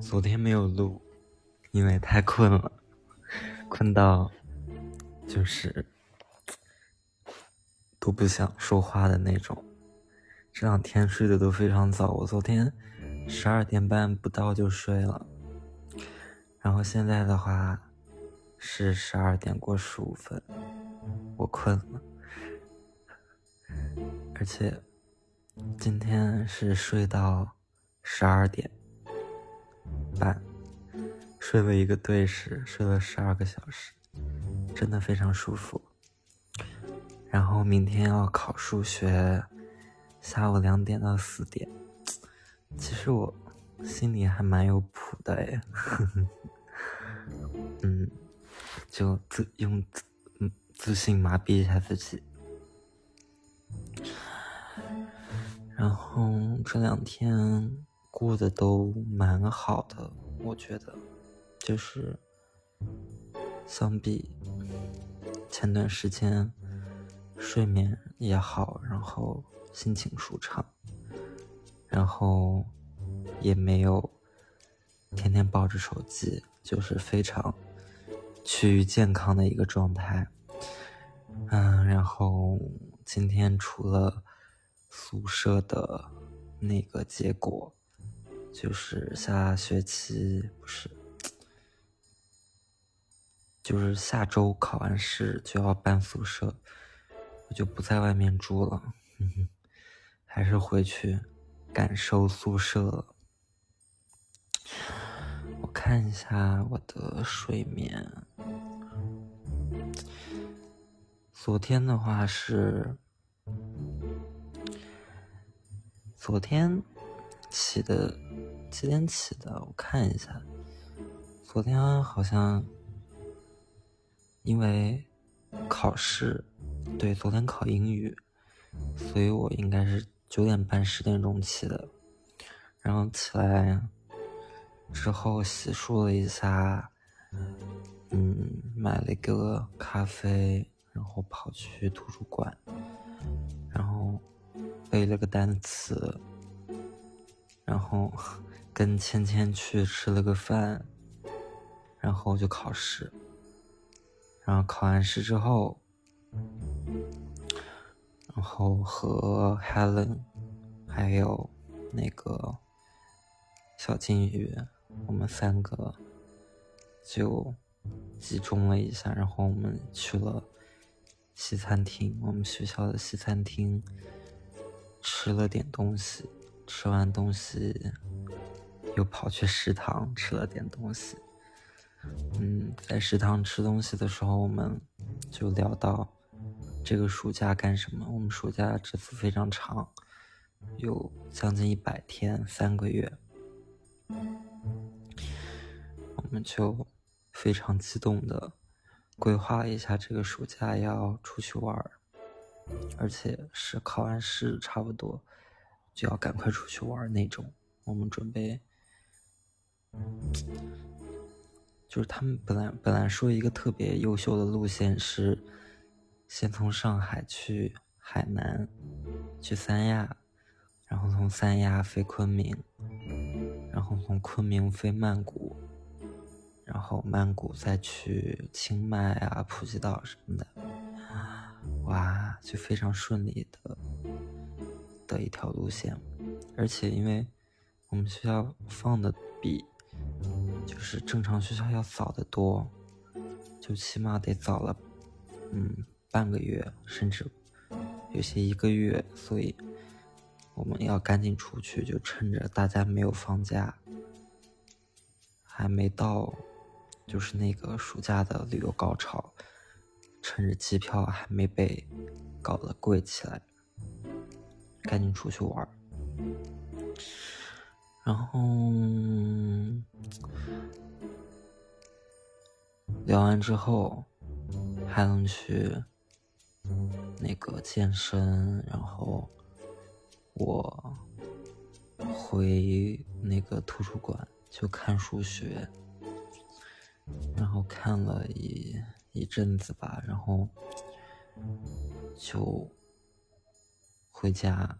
昨天没有录，因为太困了，困到就是都不想说话的那种。这两天睡得都非常早，我昨天十二点半不到就睡了，然后现在的话是十二点过十五分，我困了，而且今天是睡到十二点。半睡了一个对时，睡了十二个小时，真的非常舒服。然后明天要考数学，下午两点到四点。其实我心里还蛮有谱的哎，嗯，就自用自自信麻痹一下自己。然后这两天。过得都蛮好的，我觉得，就是相比前段时间，睡眠也好，然后心情舒畅，然后也没有天天抱着手机，就是非常趋于健康的一个状态。嗯，然后今天除了宿舍的那个结果。就是下学期不是，就是下周考完试就要搬宿舍，我就不在外面住了，还是回去感受宿舍了。我看一下我的睡眠，昨天的话是，昨天起的。几点起的？我看一下，昨天好像因为考试，对，昨天考英语，所以我应该是九点半、十点钟起的。然后起来之后洗漱了一下，嗯，买了一个咖啡，然后跑去图书馆，然后背了个单词，然后。跟芊芊去吃了个饭，然后就考试。然后考完试之后，然后和 Helen 还有那个小金鱼，我们三个就集中了一下，然后我们去了西餐厅，我们学校的西餐厅吃了点东西。吃完东西。又跑去食堂吃了点东西，嗯，在食堂吃东西的时候，我们就聊到这个暑假干什么。我们暑假这次非常长，有将近一百天，三个月，我们就非常激动的规划一下这个暑假要出去玩而且是考完试差不多就要赶快出去玩那种。我们准备。就是他们本来本来说一个特别优秀的路线是，先从上海去海南，去三亚，然后从三亚飞昆明，然后从昆明飞曼谷，然后曼谷再去清迈啊、普吉岛什么的，哇，就非常顺利的的一条路线，而且因为我们学校放的比。就是正常学校要早得多，就起码得早了，嗯，半个月，甚至有些一个月，所以我们要赶紧出去，就趁着大家没有放假，还没到，就是那个暑假的旅游高潮，趁着机票还没被搞得贵起来，赶紧出去玩然后。聊完之后，还能去那个健身，然后我回那个图书馆就看数学，然后看了一一阵子吧，然后就回家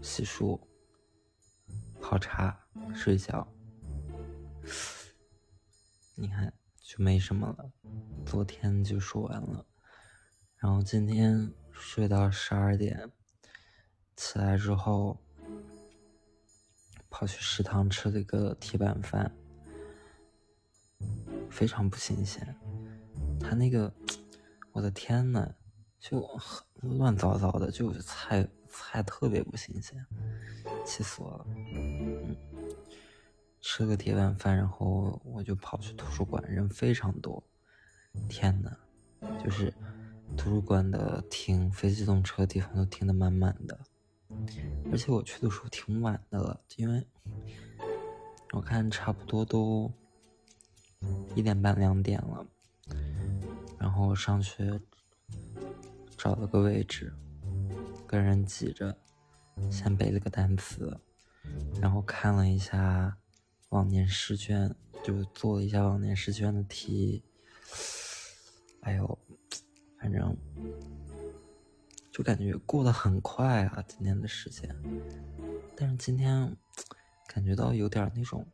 洗漱，泡茶睡觉。你看就没什么了，昨天就说完了，然后今天睡到十二点，起来之后跑去食堂吃了一个铁板饭，非常不新鲜。他那个，我的天呐，就很乱糟糟的，就菜菜特别不新鲜，气死我了。吃了个铁板饭，然后我就跑去图书馆，人非常多。天呐，就是图书馆的停非机动车的地方都停的满满的，而且我去的时候挺晚的了，因为我看差不多都一点半两点了。然后上去找了个位置，跟人挤着，先背了个单词，然后看了一下往年试卷，就做了一下往年试卷的题。哎呦，反正就感觉过得很快啊，今天的时间。但是今天感觉到有点那种，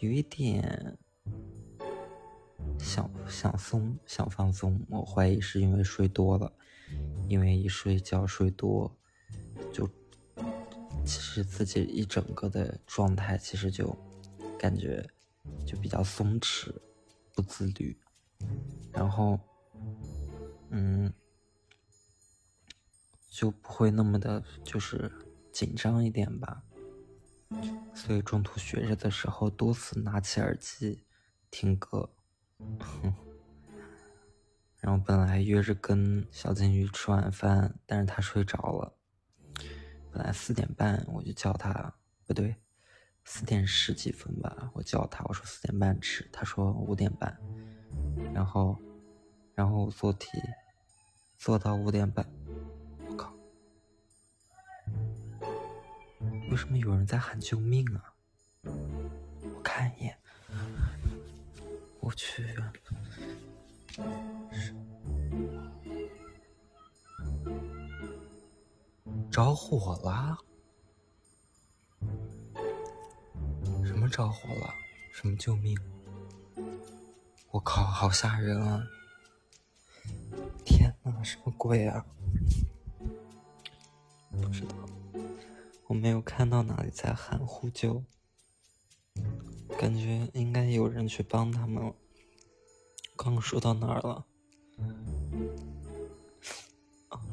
有一点。想想松，想放松，我怀疑是因为睡多了，因为一睡觉睡多，其实自己一整个的状态其实就感觉就比较松弛，不自律，然后嗯就不会那么的就是紧张一点吧，所以中途学着的时候多次拿起耳机听歌。然后本来约着跟小金鱼吃晚饭，但是他睡着了。本来四点半我就叫他，不对，四点十几分吧，我叫他，我说四点半吃，他说五点半。然后，然后我做题，做到五点半。我靠！为什么有人在喊救命啊？我看一眼。我去，着火了！什么着火了？什么救命？我靠，好吓人啊！天哪，什么鬼啊？不知道，我没有看到哪里在喊呼救。感觉应该有人去帮他们了。刚说到哪儿了？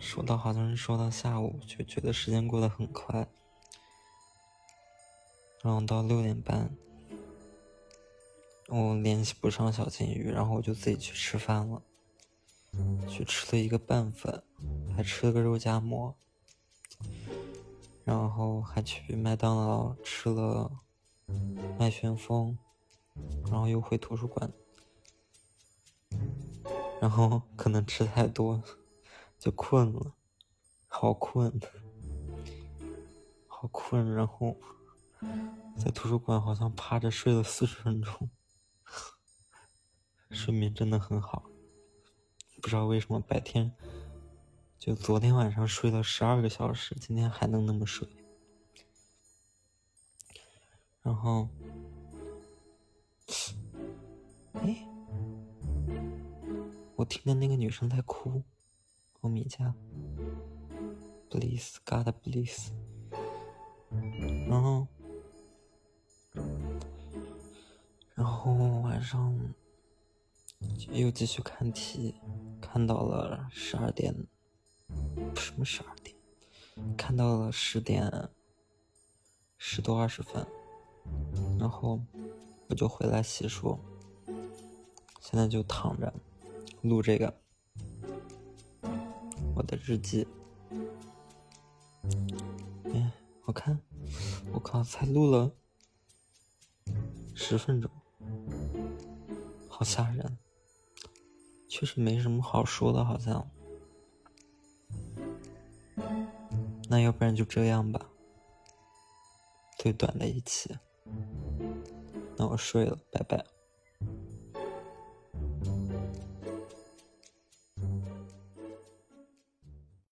说到好像是说到下午，就觉得时间过得很快。然后到六点半，我联系不上小金鱼，然后我就自己去吃饭了。去吃了一个拌粉，还吃了个肉夹馍，然后还去麦当劳吃了。麦旋风，然后又回图书馆，然后可能吃太多，就困了，好困，好困，然后在图书馆好像趴着睡了四十分钟，睡眠真的很好，不知道为什么白天就昨天晚上睡了十二个小时，今天还能那么睡。然后，哎，我听见那个女生在哭，欧米茄，please God please。然后，然后晚上又继续看题，看到了十二点，什么十二点？看到了十点十多二十分。然后我就回来洗漱，现在就躺着录这个我的日记。哎，我看，我靠，才录了十分钟，好吓人，确实没什么好说的，好像。那要不然就这样吧，最短的一期。那我睡了，拜拜。